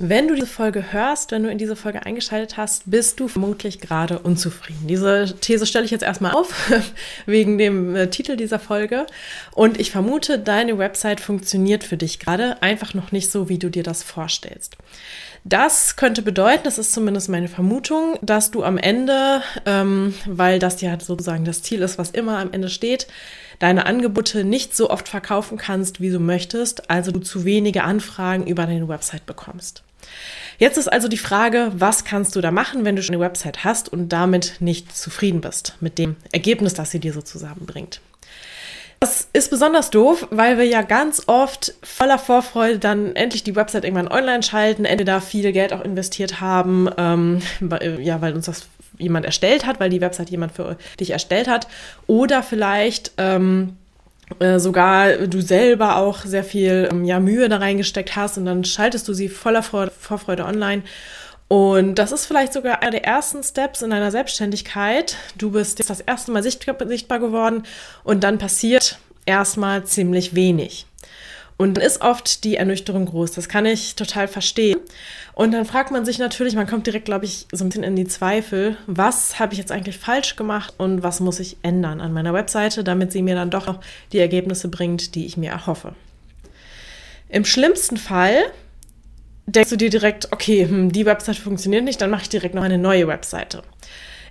Wenn du diese Folge hörst, wenn du in diese Folge eingeschaltet hast, bist du vermutlich gerade unzufrieden. Diese These stelle ich jetzt erstmal auf, wegen dem äh, Titel dieser Folge. Und ich vermute, deine Website funktioniert für dich gerade einfach noch nicht so, wie du dir das vorstellst. Das könnte bedeuten, das ist zumindest meine Vermutung, dass du am Ende, ähm, weil das ja sozusagen das Ziel ist, was immer am Ende steht, deine Angebote nicht so oft verkaufen kannst, wie du möchtest, also du zu wenige Anfragen über deine Website bekommst. Jetzt ist also die Frage, was kannst du da machen, wenn du schon eine Website hast und damit nicht zufrieden bist mit dem Ergebnis, das sie dir so zusammenbringt. Das ist besonders doof, weil wir ja ganz oft voller Vorfreude dann endlich die Website irgendwann online schalten, entweder viel Geld auch investiert haben, ähm, ja, weil uns das jemand erstellt hat, weil die Website jemand für dich erstellt hat, oder vielleicht ähm, äh, sogar du selber auch sehr viel ähm, ja, Mühe da reingesteckt hast und dann schaltest du sie voller Vorfreude online und das ist vielleicht sogar einer der ersten Steps in deiner Selbstständigkeit. Du bist jetzt das erste Mal sichtbar geworden und dann passiert erstmal ziemlich wenig. Und dann ist oft die Ernüchterung groß. Das kann ich total verstehen. Und dann fragt man sich natürlich, man kommt direkt, glaube ich, so ein bisschen in die Zweifel, was habe ich jetzt eigentlich falsch gemacht und was muss ich ändern an meiner Webseite, damit sie mir dann doch noch die Ergebnisse bringt, die ich mir erhoffe. Im schlimmsten Fall denkst du dir direkt, okay, hm, die Webseite funktioniert nicht, dann mache ich direkt noch eine neue Webseite.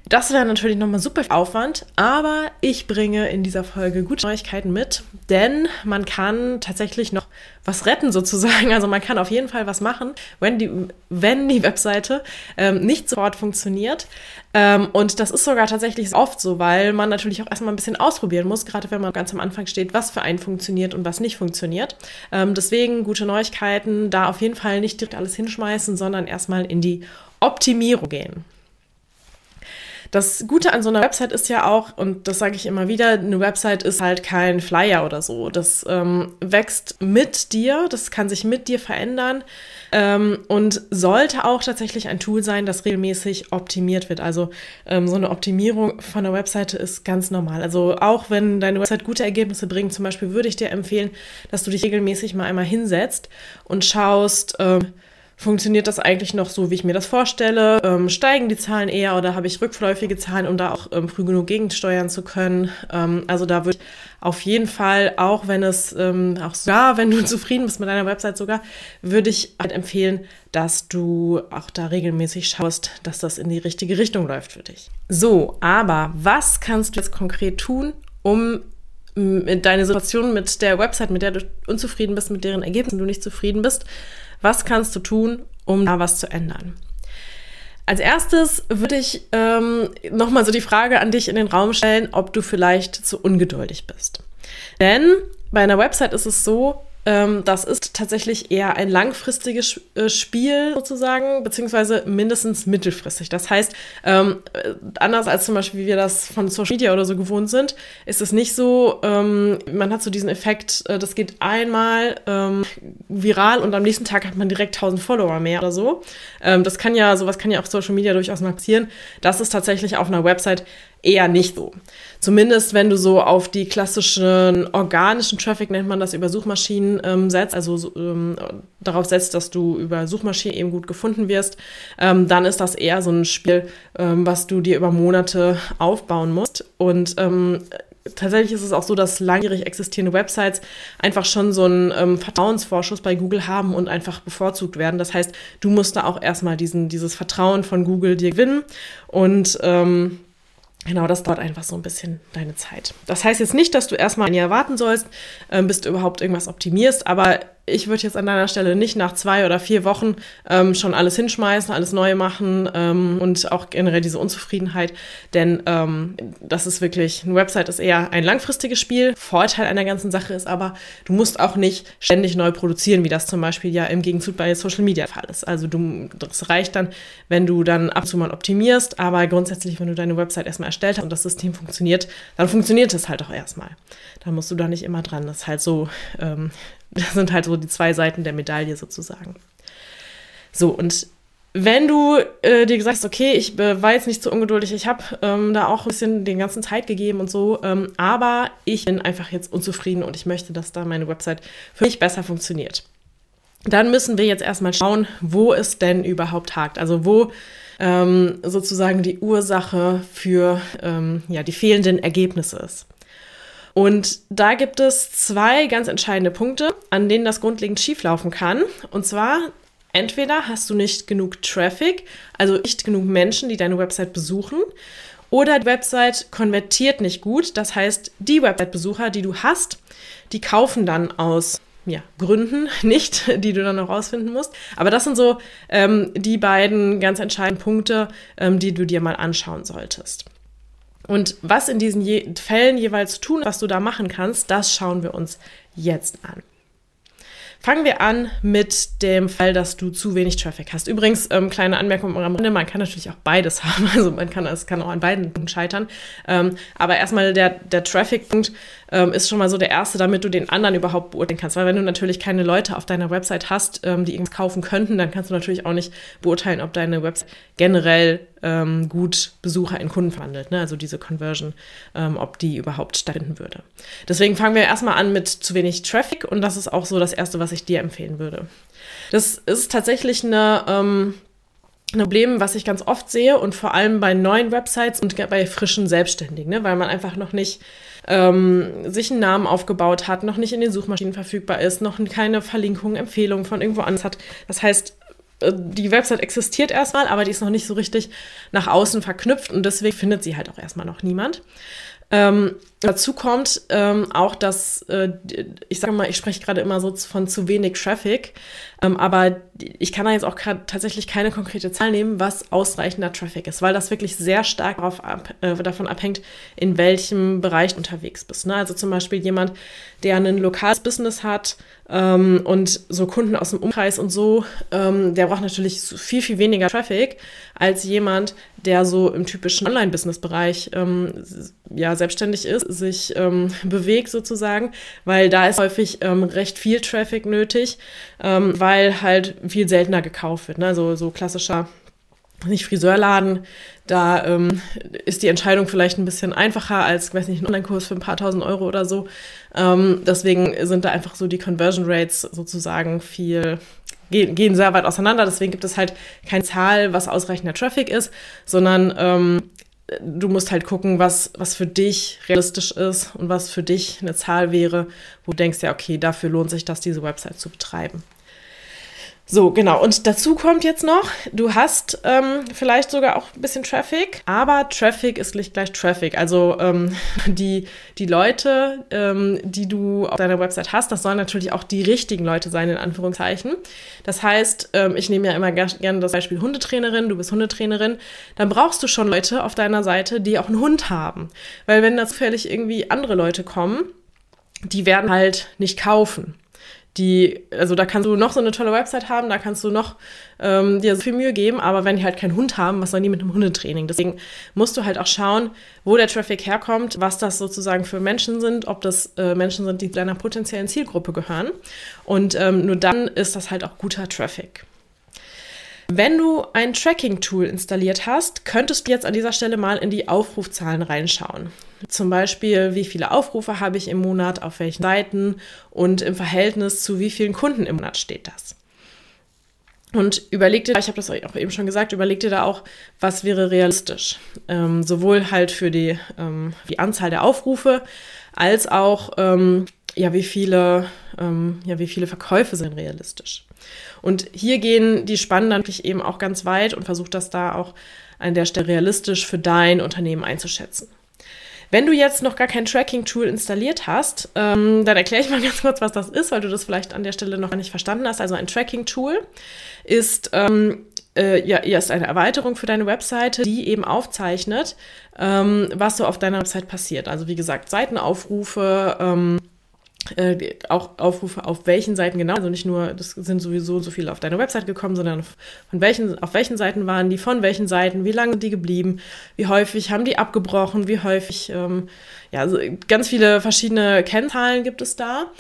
Das wäre natürlich nochmal super Aufwand, aber ich bringe in dieser Folge gute Neuigkeiten mit, denn man kann tatsächlich noch was retten sozusagen. Also man kann auf jeden Fall was machen, wenn die, wenn die Webseite ähm, nicht sofort funktioniert. Ähm, und das ist sogar tatsächlich oft so, weil man natürlich auch erstmal ein bisschen ausprobieren muss, gerade wenn man ganz am Anfang steht, was für einen funktioniert und was nicht funktioniert. Ähm, deswegen gute Neuigkeiten, da auf jeden Fall nicht direkt alles hinschmeißen, sondern erstmal in die Optimierung gehen. Das Gute an so einer Website ist ja auch, und das sage ich immer wieder, eine Website ist halt kein Flyer oder so. Das ähm, wächst mit dir, das kann sich mit dir verändern ähm, und sollte auch tatsächlich ein Tool sein, das regelmäßig optimiert wird. Also ähm, so eine Optimierung von einer Webseite ist ganz normal. Also auch wenn deine Website gute Ergebnisse bringt, zum Beispiel würde ich dir empfehlen, dass du dich regelmäßig mal einmal hinsetzt und schaust, ähm, Funktioniert das eigentlich noch so, wie ich mir das vorstelle? Ähm, steigen die Zahlen eher oder habe ich rückläufige Zahlen, um da auch ähm, früh genug gegensteuern zu können? Ähm, also da würde ich auf jeden Fall, auch wenn es, ähm, auch sogar, wenn du zufrieden bist mit deiner Website sogar, würde ich halt empfehlen, dass du auch da regelmäßig schaust, dass das in die richtige Richtung läuft für dich. So, aber was kannst du jetzt konkret tun, um deine Situation mit der Website, mit der du unzufrieden bist, mit deren Ergebnissen du nicht zufrieden bist, was kannst du tun, um da was zu ändern? Als erstes würde ich ähm, nochmal so die Frage an dich in den Raum stellen, ob du vielleicht zu ungeduldig bist. Denn bei einer Website ist es so, das ist tatsächlich eher ein langfristiges äh, Spiel sozusagen, beziehungsweise mindestens mittelfristig. Das heißt, ähm, äh, anders als zum Beispiel, wie wir das von Social Media oder so gewohnt sind, ist es nicht so, ähm, man hat so diesen Effekt, äh, das geht einmal ähm, viral und am nächsten Tag hat man direkt 1000 Follower mehr oder so. Ähm, das kann ja, sowas kann ja auf Social Media durchaus mal. Das ist tatsächlich auf einer Website eher nicht so. Zumindest wenn du so auf die klassischen organischen Traffic, nennt man das, über Suchmaschinen ähm, setzt, also ähm, darauf setzt, dass du über Suchmaschinen eben gut gefunden wirst, ähm, dann ist das eher so ein Spiel, ähm, was du dir über Monate aufbauen musst. Und ähm, tatsächlich ist es auch so, dass langjährig existierende Websites einfach schon so einen ähm, Vertrauensvorschuss bei Google haben und einfach bevorzugt werden. Das heißt, du musst da auch erstmal diesen, dieses Vertrauen von Google dir gewinnen und ähm, Genau, das dauert einfach so ein bisschen deine Zeit. Das heißt jetzt nicht, dass du erstmal ein Jahr warten sollst, ähm, bis du überhaupt irgendwas optimierst, aber ich würde jetzt an deiner Stelle nicht nach zwei oder vier Wochen ähm, schon alles hinschmeißen, alles neu machen ähm, und auch generell diese Unzufriedenheit, denn ähm, das ist wirklich, eine Website ist eher ein langfristiges Spiel. Vorteil einer ganzen Sache ist aber, du musst auch nicht ständig neu produzieren, wie das zum Beispiel ja im Gegenzug bei Social Media Fall ist. Also du, das reicht dann, wenn du dann ab und zu mal optimierst, aber grundsätzlich, wenn du deine Website erstmal erstellt hast und das System funktioniert, dann funktioniert es halt auch erstmal. Dann musst du da nicht immer dran. Das ist halt so, ähm, das sind halt so die zwei Seiten der Medaille sozusagen. So, und wenn du äh, dir gesagt hast, okay, ich äh, war jetzt nicht so ungeduldig, ich habe ähm, da auch ein bisschen den ganzen Zeit gegeben und so, ähm, aber ich bin einfach jetzt unzufrieden und ich möchte, dass da meine Website für mich besser funktioniert. Dann müssen wir jetzt erstmal schauen, wo es denn überhaupt hakt. Also wo ähm, sozusagen die Ursache für ähm, ja, die fehlenden Ergebnisse ist. Und da gibt es zwei ganz entscheidende Punkte, an denen das grundlegend schieflaufen kann. Und zwar entweder hast du nicht genug Traffic, also nicht genug Menschen, die deine Website besuchen, oder die Website konvertiert nicht gut. Das heißt, die Website-Besucher, die du hast, die kaufen dann aus ja, Gründen nicht, die du dann noch rausfinden musst. Aber das sind so ähm, die beiden ganz entscheidenden Punkte, ähm, die du dir mal anschauen solltest. Und was in diesen je Fällen jeweils tun, was du da machen kannst, das schauen wir uns jetzt an. Fangen wir an mit dem Fall, dass du zu wenig Traffic hast. Übrigens, ähm, kleine Anmerkung am Rande, man kann natürlich auch beides haben. Also man kann, es kann auch an beiden Punkten scheitern. Ähm, aber erstmal der, der Traffic-Punkt ähm, ist schon mal so der erste, damit du den anderen überhaupt beurteilen kannst. Weil wenn du natürlich keine Leute auf deiner Website hast, ähm, die irgendwas kaufen könnten, dann kannst du natürlich auch nicht beurteilen, ob deine Website generell ähm, gut Besucher in Kunden verwandelt. Ne? Also diese Conversion, ähm, ob die überhaupt stattfinden würde. Deswegen fangen wir erstmal an mit zu wenig Traffic und das ist auch so das Erste, was ich dir empfehlen würde. Das ist tatsächlich eine ähm, ein Problem, was ich ganz oft sehe und vor allem bei neuen Websites und bei frischen Selbstständigen, ne? weil man einfach noch nicht ähm, sich einen Namen aufgebaut hat, noch nicht in den Suchmaschinen verfügbar ist, noch keine Verlinkungen, Empfehlungen von irgendwo anders hat. Das heißt, äh, die Website existiert erstmal, aber die ist noch nicht so richtig nach außen verknüpft und deswegen findet sie halt auch erstmal noch niemand. Ähm, dazu kommt ähm, auch, dass äh, ich sage mal, ich spreche gerade immer so von zu wenig Traffic, ähm, aber ich kann da jetzt auch tatsächlich keine konkrete Zahl nehmen, was ausreichender Traffic ist, weil das wirklich sehr stark darauf ab, äh, davon abhängt, in welchem Bereich du unterwegs bist. Ne? Also zum Beispiel jemand, der ein lokales Business hat ähm, und so Kunden aus dem Umkreis und so, ähm, der braucht natürlich viel, viel weniger Traffic als jemand, der so im typischen Online-Business-Bereich ähm, ja, selbstständig ist, sich ähm, bewegt sozusagen, weil da ist häufig ähm, recht viel Traffic nötig, ähm, weil halt viel seltener gekauft wird. Ne? So, so klassischer nicht Friseurladen, da ähm, ist die Entscheidung vielleicht ein bisschen einfacher als, weiß nicht, ein Online-Kurs für ein paar tausend Euro oder so. Ähm, deswegen sind da einfach so die Conversion Rates sozusagen viel, gehen, gehen sehr weit auseinander. Deswegen gibt es halt keine Zahl, was ausreichender Traffic ist, sondern ähm, du musst halt gucken, was, was für dich realistisch ist und was für dich eine Zahl wäre, wo du denkst, ja, okay, dafür lohnt sich das, diese Website zu betreiben. So, genau. Und dazu kommt jetzt noch, du hast ähm, vielleicht sogar auch ein bisschen Traffic, aber Traffic ist nicht gleich Traffic. Also ähm, die, die Leute, ähm, die du auf deiner Website hast, das sollen natürlich auch die richtigen Leute sein, in Anführungszeichen. Das heißt, ähm, ich nehme ja immer gerne das Beispiel Hundetrainerin, du bist Hundetrainerin, dann brauchst du schon Leute auf deiner Seite, die auch einen Hund haben. Weil wenn da zufällig irgendwie andere Leute kommen, die werden halt nicht kaufen die, also da kannst du noch so eine tolle Website haben, da kannst du noch ähm, dir so viel Mühe geben, aber wenn die halt keinen Hund haben, was sollen die mit einem Hundetraining? Deswegen musst du halt auch schauen, wo der Traffic herkommt, was das sozusagen für Menschen sind, ob das äh, Menschen sind, die deiner potenziellen Zielgruppe gehören. Und ähm, nur dann ist das halt auch guter Traffic. Wenn du ein Tracking-Tool installiert hast, könntest du jetzt an dieser Stelle mal in die Aufrufzahlen reinschauen. Zum Beispiel, wie viele Aufrufe habe ich im Monat, auf welchen Seiten und im Verhältnis zu wie vielen Kunden im Monat steht das. Und überleg dir, ich habe das auch eben schon gesagt, überleg dir da auch, was wäre realistisch. Ähm, sowohl halt für die, ähm, die Anzahl der Aufrufe, als auch, ähm, ja, wie viele, ähm, ja, wie viele Verkäufe sind realistisch. Und hier gehen die Spannen dann wirklich eben auch ganz weit und versucht das da auch an der Stelle realistisch für dein Unternehmen einzuschätzen. Wenn du jetzt noch gar kein Tracking-Tool installiert hast, ähm, dann erkläre ich mal ganz kurz, was das ist, weil du das vielleicht an der Stelle noch gar nicht verstanden hast. Also ein Tracking-Tool ist ähm, äh, ja, ist eine Erweiterung für deine Webseite, die eben aufzeichnet, ähm, was so auf deiner Website passiert. Also wie gesagt, Seitenaufrufe, ähm, äh, auch Aufrufe auf welchen Seiten genau, also nicht nur, das sind sowieso so viele auf deine Website gekommen, sondern von welchen, auf welchen Seiten waren die, von welchen Seiten, wie lange sind die geblieben, wie häufig haben die abgebrochen, wie häufig, ähm, ja, also ganz viele verschiedene Kennzahlen gibt es da.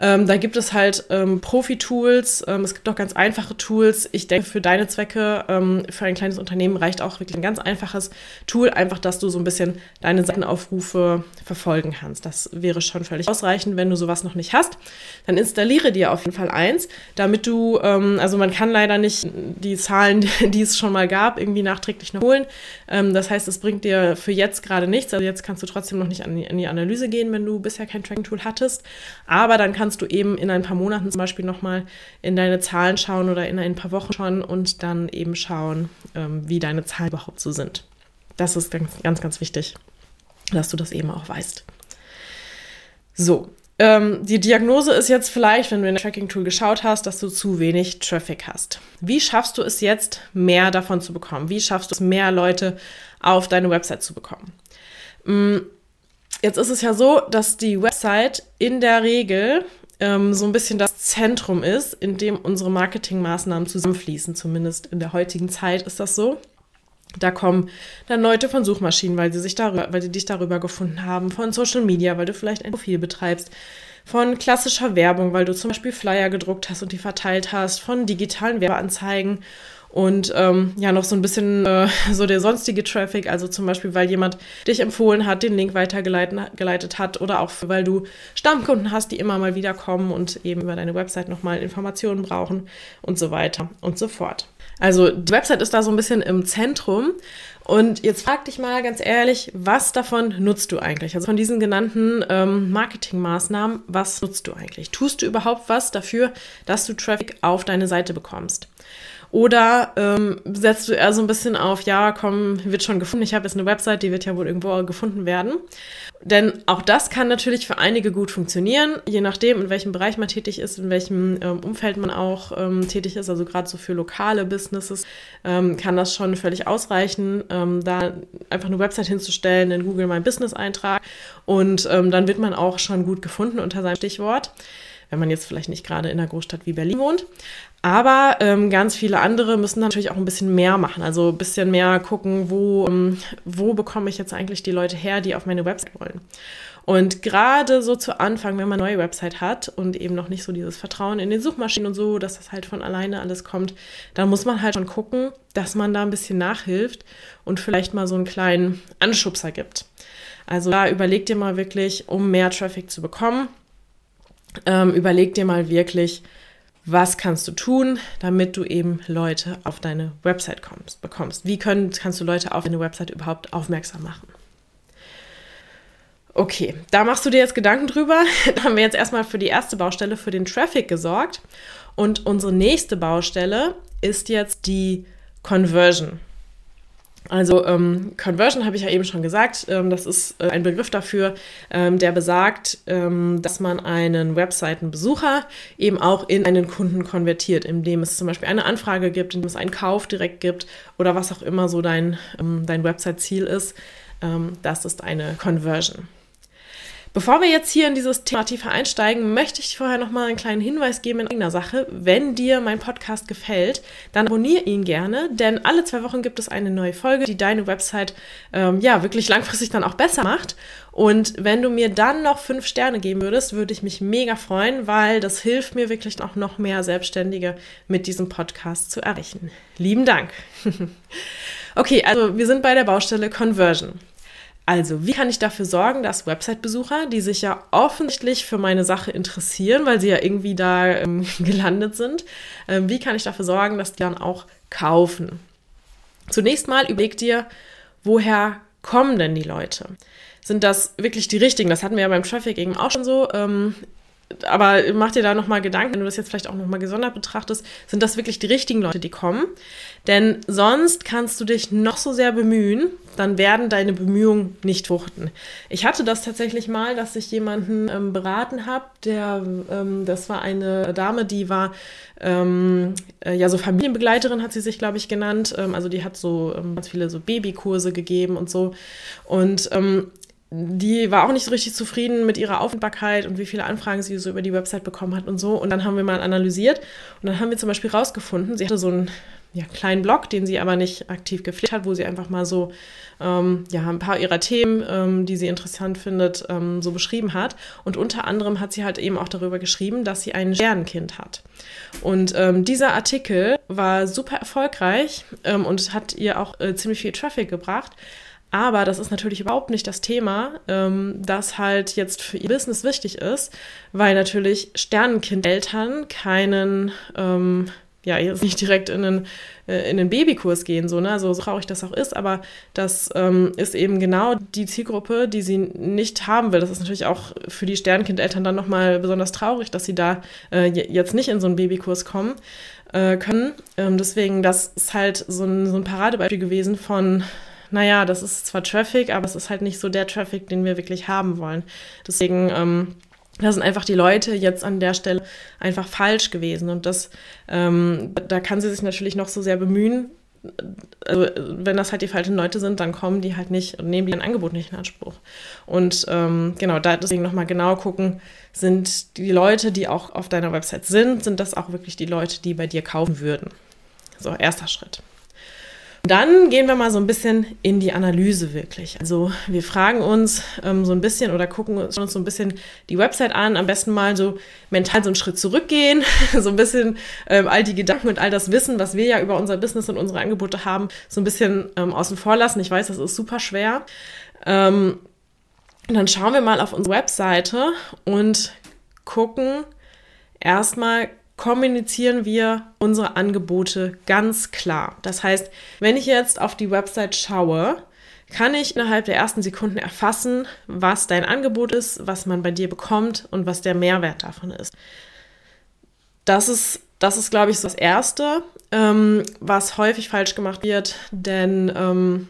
Ähm, da gibt es halt ähm, Profi-Tools, ähm, es gibt auch ganz einfache Tools. Ich denke, für deine Zwecke, ähm, für ein kleines Unternehmen reicht auch wirklich ein ganz einfaches Tool, einfach, dass du so ein bisschen deine Seitenaufrufe verfolgen kannst. Das wäre schon völlig ausreichend, wenn du sowas noch nicht hast. Dann installiere dir auf jeden Fall eins, damit du, ähm, also man kann leider nicht die Zahlen, die es schon mal gab, irgendwie nachträglich noch holen. Ähm, das heißt, es bringt dir für jetzt gerade nichts. Also jetzt kannst du trotzdem noch nicht an die, an die Analyse gehen, wenn du bisher kein Tracking-Tool hattest. Aber dann kannst kannst du eben in ein paar Monaten zum Beispiel nochmal in deine Zahlen schauen oder in ein paar Wochen schauen und dann eben schauen, ähm, wie deine Zahlen überhaupt so sind. Das ist ganz, ganz, ganz wichtig, dass du das eben auch weißt. So, ähm, die Diagnose ist jetzt vielleicht, wenn du in das Tracking-Tool geschaut hast, dass du zu wenig Traffic hast. Wie schaffst du es jetzt, mehr davon zu bekommen? Wie schaffst du es, mehr Leute auf deine Website zu bekommen? Mm, jetzt ist es ja so, dass die Website in der Regel ähm, so ein bisschen das Zentrum ist, in dem unsere Marketingmaßnahmen zusammenfließen. Zumindest in der heutigen Zeit ist das so. Da kommen dann Leute von Suchmaschinen, weil sie sich darüber, weil sie dich darüber gefunden haben, von Social Media, weil du vielleicht ein Profil betreibst, von klassischer Werbung, weil du zum Beispiel Flyer gedruckt hast und die verteilt hast, von digitalen Werbeanzeigen und ähm, ja noch so ein bisschen äh, so der sonstige Traffic, also zum Beispiel, weil jemand dich empfohlen hat, den Link weitergeleitet hat oder auch weil du Stammkunden hast, die immer mal wieder kommen und eben über deine Website nochmal Informationen brauchen und so weiter und so fort. Also die Website ist da so ein bisschen im Zentrum. Und jetzt frag dich mal ganz ehrlich, was davon nutzt du eigentlich? Also von diesen genannten ähm, Marketingmaßnahmen, was nutzt du eigentlich? Tust du überhaupt was dafür, dass du Traffic auf deine Seite bekommst? Oder ähm, setzt du eher so ein bisschen auf, ja, komm, wird schon gefunden, ich habe jetzt eine Website, die wird ja wohl irgendwo gefunden werden. Denn auch das kann natürlich für einige gut funktionieren, je nachdem, in welchem Bereich man tätig ist, in welchem ähm, Umfeld man auch ähm, tätig ist. Also gerade so für lokale Businesses ähm, kann das schon völlig ausreichen, ähm, da einfach eine Website hinzustellen, in Google My Business Eintrag und ähm, dann wird man auch schon gut gefunden unter seinem Stichwort wenn man jetzt vielleicht nicht gerade in einer Großstadt wie Berlin wohnt. Aber ähm, ganz viele andere müssen natürlich auch ein bisschen mehr machen. Also ein bisschen mehr gucken, wo, ähm, wo bekomme ich jetzt eigentlich die Leute her, die auf meine Website wollen. Und gerade so zu Anfang, wenn man eine neue Website hat und eben noch nicht so dieses Vertrauen in den Suchmaschinen und so, dass das halt von alleine alles kommt, dann muss man halt schon gucken, dass man da ein bisschen nachhilft und vielleicht mal so einen kleinen Anschubser gibt. Also da überleg dir mal wirklich, um mehr Traffic zu bekommen, ähm, überleg dir mal wirklich, was kannst du tun, damit du eben Leute auf deine Website kommst, bekommst? Wie können, kannst du Leute auf deine Website überhaupt aufmerksam machen? Okay, da machst du dir jetzt Gedanken drüber. Da haben wir jetzt erstmal für die erste Baustelle, für den Traffic gesorgt. Und unsere nächste Baustelle ist jetzt die Conversion. Also ähm, Conversion habe ich ja eben schon gesagt, ähm, das ist äh, ein Begriff dafür, ähm, der besagt, ähm, dass man einen Webseitenbesucher eben auch in einen Kunden konvertiert, indem es zum Beispiel eine Anfrage gibt, indem es einen Kauf direkt gibt oder was auch immer so dein, ähm, dein Website-Ziel ist. Ähm, das ist eine Conversion. Bevor wir jetzt hier in dieses Thema tiefer einsteigen, möchte ich vorher noch mal einen kleinen Hinweis geben in eigener Sache. Wenn dir mein Podcast gefällt, dann abonniere ihn gerne, denn alle zwei Wochen gibt es eine neue Folge, die deine Website ähm, ja wirklich langfristig dann auch besser macht. Und wenn du mir dann noch fünf Sterne geben würdest, würde ich mich mega freuen, weil das hilft mir wirklich auch noch mehr Selbstständige mit diesem Podcast zu erreichen. Lieben Dank. okay, also wir sind bei der Baustelle Conversion. Also, wie kann ich dafür sorgen, dass Website-Besucher, die sich ja offensichtlich für meine Sache interessieren, weil sie ja irgendwie da ähm, gelandet sind, ähm, wie kann ich dafür sorgen, dass die dann auch kaufen? Zunächst mal überleg dir, woher kommen denn die Leute? Sind das wirklich die richtigen? Das hatten wir ja beim Traffic eben auch schon so. Ähm, aber mach dir da nochmal Gedanken, wenn du das jetzt vielleicht auch nochmal gesondert betrachtest, sind das wirklich die richtigen Leute, die kommen? Denn sonst kannst du dich noch so sehr bemühen, dann werden deine Bemühungen nicht fruchten. Ich hatte das tatsächlich mal, dass ich jemanden ähm, beraten habe, der, ähm, das war eine Dame, die war ähm, äh, ja so Familienbegleiterin hat sie sich, glaube ich, genannt. Ähm, also die hat so ähm, ganz viele so Babykurse gegeben und so. Und ähm, die war auch nicht so richtig zufrieden mit ihrer Auffindbarkeit und wie viele Anfragen sie so über die Website bekommen hat und so. Und dann haben wir mal analysiert und dann haben wir zum Beispiel rausgefunden, sie hatte so einen ja, kleinen Blog, den sie aber nicht aktiv gepflegt hat, wo sie einfach mal so ähm, ja, ein paar ihrer Themen, ähm, die sie interessant findet, ähm, so beschrieben hat. Und unter anderem hat sie halt eben auch darüber geschrieben, dass sie ein Sternenkind hat. Und ähm, dieser Artikel war super erfolgreich ähm, und hat ihr auch äh, ziemlich viel Traffic gebracht. Aber das ist natürlich überhaupt nicht das Thema, ähm, das halt jetzt für ihr Business wichtig ist, weil natürlich Sternenkind-Eltern keinen, ähm, ja, jetzt nicht direkt in den, äh, in den Babykurs gehen, so, ne? Also so traurig das auch ist, aber das ähm, ist eben genau die Zielgruppe, die sie nicht haben will. Das ist natürlich auch für die Sternenkind-Eltern dann nochmal besonders traurig, dass sie da äh, jetzt nicht in so einen Babykurs kommen äh, können. Ähm, deswegen, das ist halt so ein, so ein Paradebeispiel gewesen von naja, das ist zwar Traffic, aber es ist halt nicht so der Traffic, den wir wirklich haben wollen. Deswegen, ähm, da sind einfach die Leute jetzt an der Stelle einfach falsch gewesen. Und das, ähm, da kann sie sich natürlich noch so sehr bemühen. Also, wenn das halt die falschen Leute sind, dann kommen die halt nicht und nehmen die ein Angebot nicht in Anspruch. Und ähm, genau, da deswegen nochmal genau gucken, sind die Leute, die auch auf deiner Website sind, sind das auch wirklich die Leute, die bei dir kaufen würden. So, erster Schritt. Dann gehen wir mal so ein bisschen in die Analyse wirklich. Also wir fragen uns ähm, so ein bisschen oder gucken uns so ein bisschen die Website an. Am besten mal so mental so einen Schritt zurückgehen, so ein bisschen ähm, all die Gedanken und all das Wissen, was wir ja über unser Business und unsere Angebote haben, so ein bisschen ähm, außen vor lassen. Ich weiß, das ist super schwer. Ähm, und dann schauen wir mal auf unsere Webseite und gucken erstmal, kommunizieren wir unsere Angebote ganz klar. Das heißt, wenn ich jetzt auf die Website schaue, kann ich innerhalb der ersten Sekunden erfassen, was dein Angebot ist, was man bei dir bekommt und was der Mehrwert davon ist. Das ist, das ist glaube ich, so das Erste, ähm, was häufig falsch gemacht wird, denn ähm,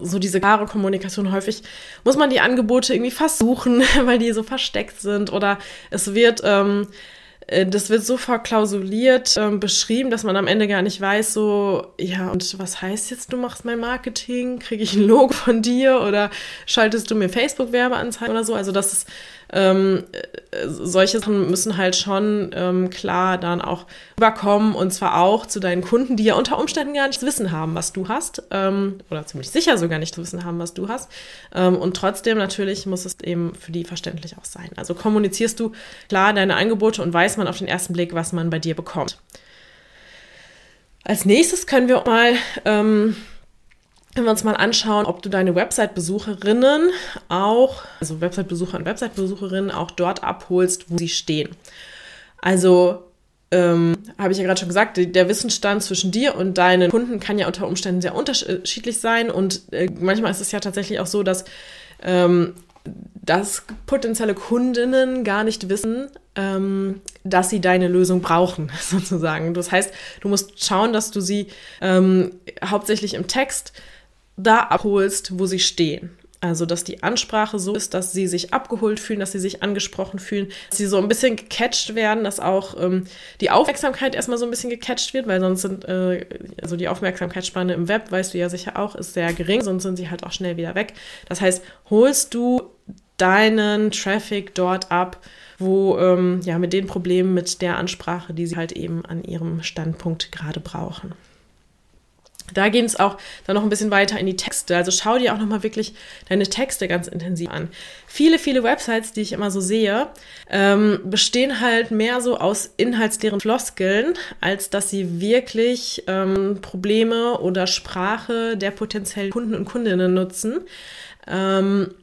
so diese klare Kommunikation häufig muss man die Angebote irgendwie versuchen, weil die so versteckt sind oder es wird ähm, äh, das wird so verklausuliert ähm, beschrieben, dass man am Ende gar nicht weiß, so, ja, und was heißt jetzt, du machst mein Marketing? Kriege ich ein Logo von dir oder schaltest du mir Facebook-Werbeanzeigen oder so? Also, das ist ähm, äh, solche Sachen müssen halt schon ähm, klar dann auch überkommen und zwar auch zu deinen Kunden, die ja unter Umständen gar nicht zu wissen haben, was du hast ähm, oder ziemlich sicher sogar nicht zu wissen haben, was du hast. Ähm, und trotzdem natürlich muss es eben für die verständlich auch sein. Also kommunizierst du klar deine Angebote und weiß man auf den ersten Blick, was man bei dir bekommt. Als nächstes können wir mal ähm, wenn wir uns mal anschauen, ob du deine Website-Besucherinnen auch, also Website-Besucher und Website-Besucherinnen auch dort abholst, wo sie stehen. Also ähm, habe ich ja gerade schon gesagt, der Wissensstand zwischen dir und deinen Kunden kann ja unter Umständen sehr unterschiedlich sein und äh, manchmal ist es ja tatsächlich auch so, dass ähm, dass potenzielle Kundinnen gar nicht wissen, ähm, dass sie deine Lösung brauchen, sozusagen. Das heißt, du musst schauen, dass du sie ähm, hauptsächlich im Text da abholst, wo sie stehen. Also, dass die Ansprache so ist, dass sie sich abgeholt fühlen, dass sie sich angesprochen fühlen, dass sie so ein bisschen gecatcht werden, dass auch ähm, die Aufmerksamkeit erstmal so ein bisschen gecatcht wird, weil sonst sind, äh, also die Aufmerksamkeitsspanne im Web, weißt du ja sicher auch, ist sehr gering, sonst sind sie halt auch schnell wieder weg. Das heißt, holst du deinen Traffic dort ab, wo, ähm, ja, mit den Problemen, mit der Ansprache, die sie halt eben an ihrem Standpunkt gerade brauchen. Da gehen es auch dann noch ein bisschen weiter in die Texte. Also schau dir auch nochmal wirklich deine Texte ganz intensiv an. Viele, viele Websites, die ich immer so sehe, ähm, bestehen halt mehr so aus inhaltsleeren Floskeln, als dass sie wirklich ähm, Probleme oder Sprache der potenziellen Kunden und Kundinnen nutzen. Ähm,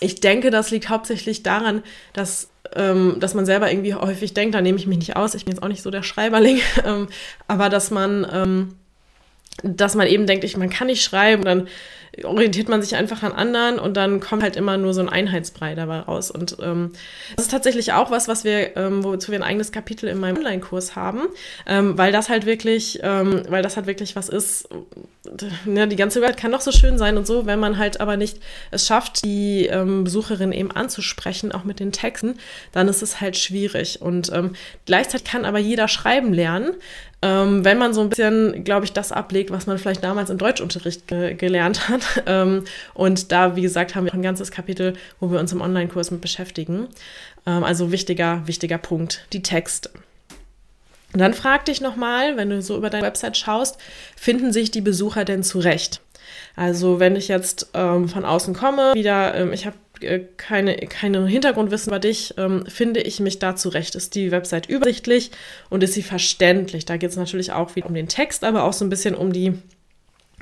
ich denke, das liegt hauptsächlich daran, dass ähm, dass man selber irgendwie häufig denkt, da nehme ich mich nicht aus, ich bin jetzt auch nicht so der Schreiberling, ähm, aber dass man ähm, dass man eben denkt, ich, man kann nicht schreiben, dann orientiert man sich einfach an anderen und dann kommt halt immer nur so ein Einheitsbrei dabei raus. Und ähm, das ist tatsächlich auch was, was wir, ähm, wozu wir ein eigenes Kapitel in meinem Online-Kurs haben, ähm, weil das halt wirklich, ähm, weil das halt wirklich was ist. Ja, die ganze Welt kann doch so schön sein und so, wenn man halt aber nicht es schafft, die ähm, Besucherin eben anzusprechen, auch mit den Texten, dann ist es halt schwierig. Und ähm, gleichzeitig kann aber jeder schreiben lernen. Ähm, wenn man so ein bisschen, glaube ich, das ablegt, was man vielleicht damals im Deutschunterricht ge gelernt hat. Ähm, und da, wie gesagt, haben wir ein ganzes Kapitel, wo wir uns im Online-Kurs mit beschäftigen. Ähm, also wichtiger, wichtiger Punkt, die Texte. Und dann frag dich nochmal, wenn du so über deine Website schaust, finden sich die Besucher denn zurecht? Also wenn ich jetzt ähm, von außen komme, wieder, ähm, ich habe keine, keine Hintergrundwissen über dich, ähm, finde ich mich da zurecht. Ist die Website übersichtlich und ist sie verständlich? Da geht es natürlich auch wieder um den Text, aber auch so ein bisschen um die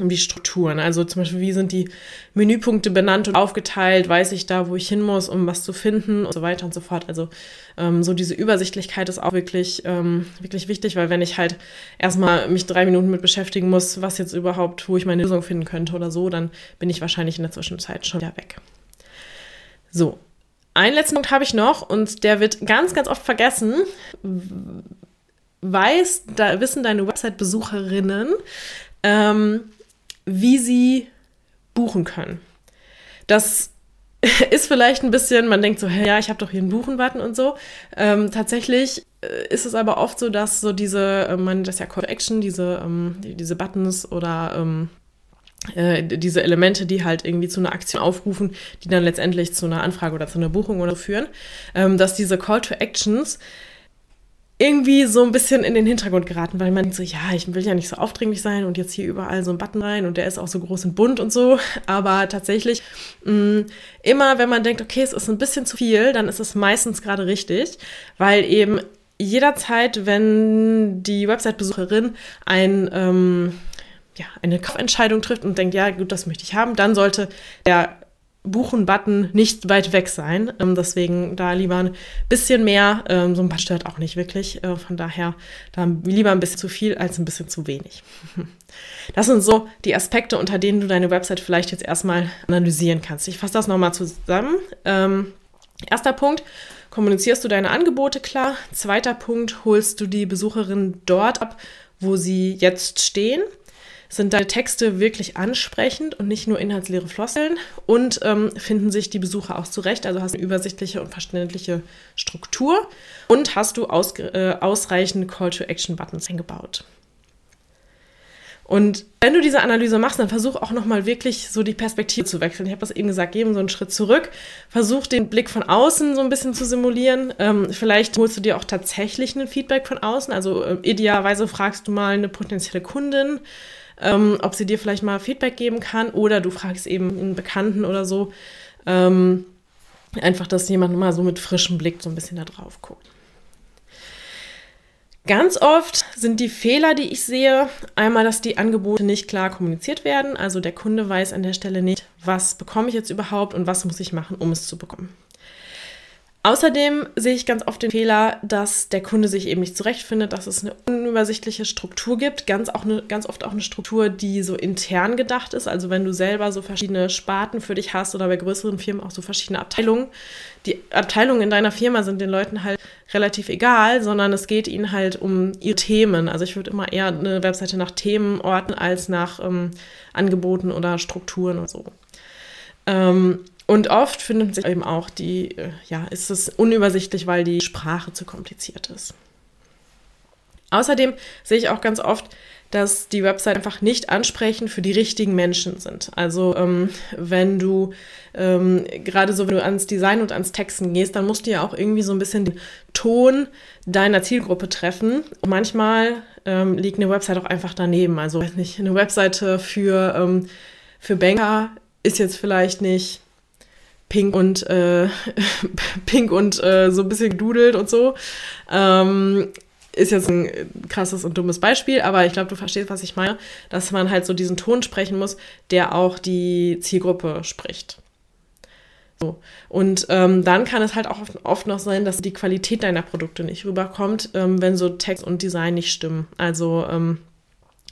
um die Strukturen. Also zum Beispiel, wie sind die Menüpunkte benannt und aufgeteilt? Weiß ich da, wo ich hin muss, um was zu finden und so weiter und so fort. Also ähm, so diese Übersichtlichkeit ist auch wirklich, ähm, wirklich wichtig, weil wenn ich halt erstmal mich drei Minuten mit beschäftigen muss, was jetzt überhaupt, wo ich meine Lösung finden könnte oder so, dann bin ich wahrscheinlich in der Zwischenzeit schon wieder weg. So, einen letzten Punkt habe ich noch und der wird ganz, ganz oft vergessen. Weiß, da wissen deine Website-Besucherinnen, ähm, wie sie buchen können. Das ist vielleicht ein bisschen, man denkt so, hey, ja, ich habe doch hier einen Buchen-Button und so. Ähm, tatsächlich äh, ist es aber oft so, dass so diese, äh, man das ja Call Action, diese, ähm, diese Buttons oder ähm, äh, diese Elemente, die halt irgendwie zu einer Aktion aufrufen, die dann letztendlich zu einer Anfrage oder zu einer Buchung oder so führen, ähm, dass diese Call to Actions irgendwie so ein bisschen in den Hintergrund geraten, weil man so, ja, ich will ja nicht so aufdringlich sein und jetzt hier überall so ein Button rein und der ist auch so groß und bunt und so. Aber tatsächlich, mh, mm, immer wenn man denkt, okay, es ist ein bisschen zu viel, dann ist es meistens gerade richtig, weil eben jederzeit, wenn die Website-Besucherin ein, ähm, ja, eine Kaufentscheidung trifft und denkt, ja, gut, das möchte ich haben, dann sollte der Buchen-Button nicht weit weg sein. Ähm, deswegen da lieber ein bisschen mehr. Ähm, so ein Button stört auch nicht wirklich. Äh, von daher da lieber ein bisschen zu viel als ein bisschen zu wenig. Das sind so die Aspekte, unter denen du deine Website vielleicht jetzt erstmal analysieren kannst. Ich fasse das nochmal zusammen. Ähm, erster Punkt, kommunizierst du deine Angebote klar. Zweiter Punkt, holst du die Besucherin dort ab, wo sie jetzt stehen sind deine Texte wirklich ansprechend und nicht nur inhaltsleere Floskeln und ähm, finden sich die Besucher auch zurecht. Also hast du eine übersichtliche und verständliche Struktur und hast du äh, ausreichend Call-to-Action-Buttons eingebaut. Und wenn du diese Analyse machst, dann versuch auch nochmal wirklich so die Perspektive zu wechseln. Ich habe das eben gesagt, geben so einen Schritt zurück. Versuch den Blick von außen so ein bisschen zu simulieren. Ähm, vielleicht holst du dir auch tatsächlich ein Feedback von außen. Also äh, idealerweise fragst du mal eine potenzielle Kundin, ähm, ob sie dir vielleicht mal Feedback geben kann oder du fragst eben einen Bekannten oder so. Ähm, einfach, dass jemand mal so mit frischem Blick so ein bisschen da drauf guckt. Ganz oft sind die Fehler, die ich sehe, einmal, dass die Angebote nicht klar kommuniziert werden. Also der Kunde weiß an der Stelle nicht, was bekomme ich jetzt überhaupt und was muss ich machen, um es zu bekommen. Außerdem sehe ich ganz oft den Fehler, dass der Kunde sich eben nicht zurechtfindet, dass es eine unübersichtliche Struktur gibt, ganz, auch eine, ganz oft auch eine Struktur, die so intern gedacht ist. Also wenn du selber so verschiedene Sparten für dich hast oder bei größeren Firmen auch so verschiedene Abteilungen. Die Abteilungen in deiner Firma sind den Leuten halt relativ egal, sondern es geht ihnen halt um ihre Themen. Also ich würde immer eher eine Webseite nach Themen orten als nach ähm, Angeboten oder Strukturen und so. Ähm, und oft findet sich eben auch die, äh, ja, ist es unübersichtlich, weil die Sprache zu kompliziert ist. Außerdem sehe ich auch ganz oft, dass die Website einfach nicht ansprechend für die richtigen Menschen sind. Also ähm, wenn du ähm, gerade so, wenn du ans Design und ans Texten gehst, dann musst du ja auch irgendwie so ein bisschen den Ton deiner Zielgruppe treffen. Und manchmal ähm, liegt eine Website auch einfach daneben. Also weiß nicht, eine Webseite für, ähm, für Banker ist jetzt vielleicht nicht pink und äh, pink und äh, so ein bisschen gedudelt und so. Ähm, ist jetzt ein krasses und dummes Beispiel, aber ich glaube, du verstehst, was ich meine, dass man halt so diesen Ton sprechen muss, der auch die Zielgruppe spricht. So. Und ähm, dann kann es halt auch oft, oft, noch sein, dass die Qualität deiner Produkte nicht rüberkommt, ähm, wenn so Text und Design nicht stimmen. Also ähm,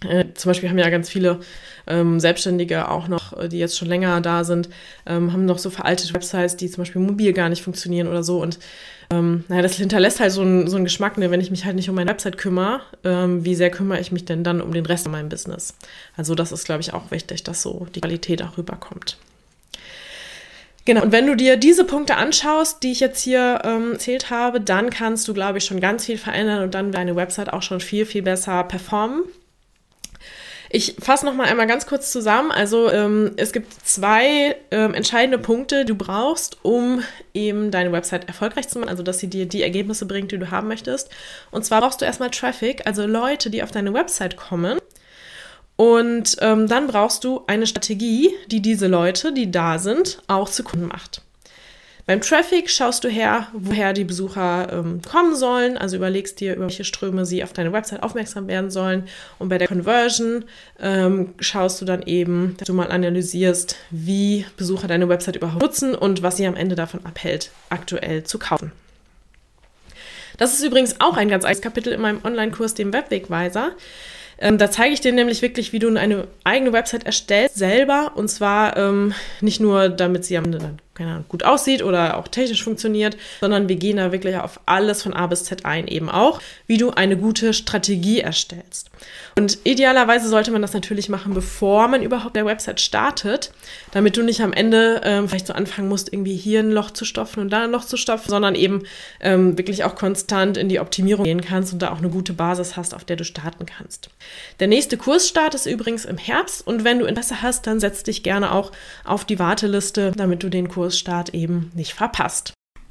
äh, zum Beispiel haben ja ganz viele ähm, Selbstständige auch noch, äh, die jetzt schon länger da sind, ähm, haben noch so veraltete Websites, die zum Beispiel mobil gar nicht funktionieren oder so. Und ähm, naja, das hinterlässt halt so, ein, so einen Geschmack, ne? wenn ich mich halt nicht um meine Website kümmere, ähm, wie sehr kümmere ich mich denn dann um den Rest von meinem Business? Also das ist, glaube ich, auch wichtig, dass so die Qualität auch rüberkommt. Genau, und wenn du dir diese Punkte anschaust, die ich jetzt hier ähm, erzählt habe, dann kannst du, glaube ich, schon ganz viel verändern und dann deine Website auch schon viel, viel besser performen. Ich fasse noch mal einmal ganz kurz zusammen. Also ähm, es gibt zwei ähm, entscheidende Punkte, die du brauchst, um eben deine Website erfolgreich zu machen, also dass sie dir die Ergebnisse bringt, die du haben möchtest. Und zwar brauchst du erstmal Traffic, also Leute, die auf deine Website kommen. Und ähm, dann brauchst du eine Strategie, die diese Leute, die da sind, auch zu Kunden macht. Beim Traffic schaust du her, woher die Besucher ähm, kommen sollen, also überlegst dir, über welche Ströme sie auf deine Website aufmerksam werden sollen. Und bei der Conversion ähm, schaust du dann eben, dass du mal analysierst, wie Besucher deine Website überhaupt nutzen und was sie am Ende davon abhält, aktuell zu kaufen. Das ist übrigens auch ein ganz eigenes Kapitel in meinem Online-Kurs, dem Webwegweiser. Ähm, da zeige ich dir nämlich wirklich, wie du eine eigene Website erstellst, selber. Und zwar ähm, nicht nur, damit sie am Ende dann keine Ahnung, gut aussieht oder auch technisch funktioniert, sondern wir gehen da wirklich auf alles von A bis Z ein, eben auch, wie du eine gute Strategie erstellst. Und idealerweise sollte man das natürlich machen, bevor man überhaupt der Website startet, damit du nicht am Ende ähm, vielleicht so anfangen musst, irgendwie hier ein Loch zu stopfen und da ein Loch zu stopfen, sondern eben ähm, wirklich auch konstant in die Optimierung gehen kannst und da auch eine gute Basis hast, auf der du starten kannst. Der nächste Kursstart ist übrigens im Herbst und wenn du Interesse hast, dann setz dich gerne auch auf die Warteliste, damit du den Kurs Kursstart eben nicht verpasst.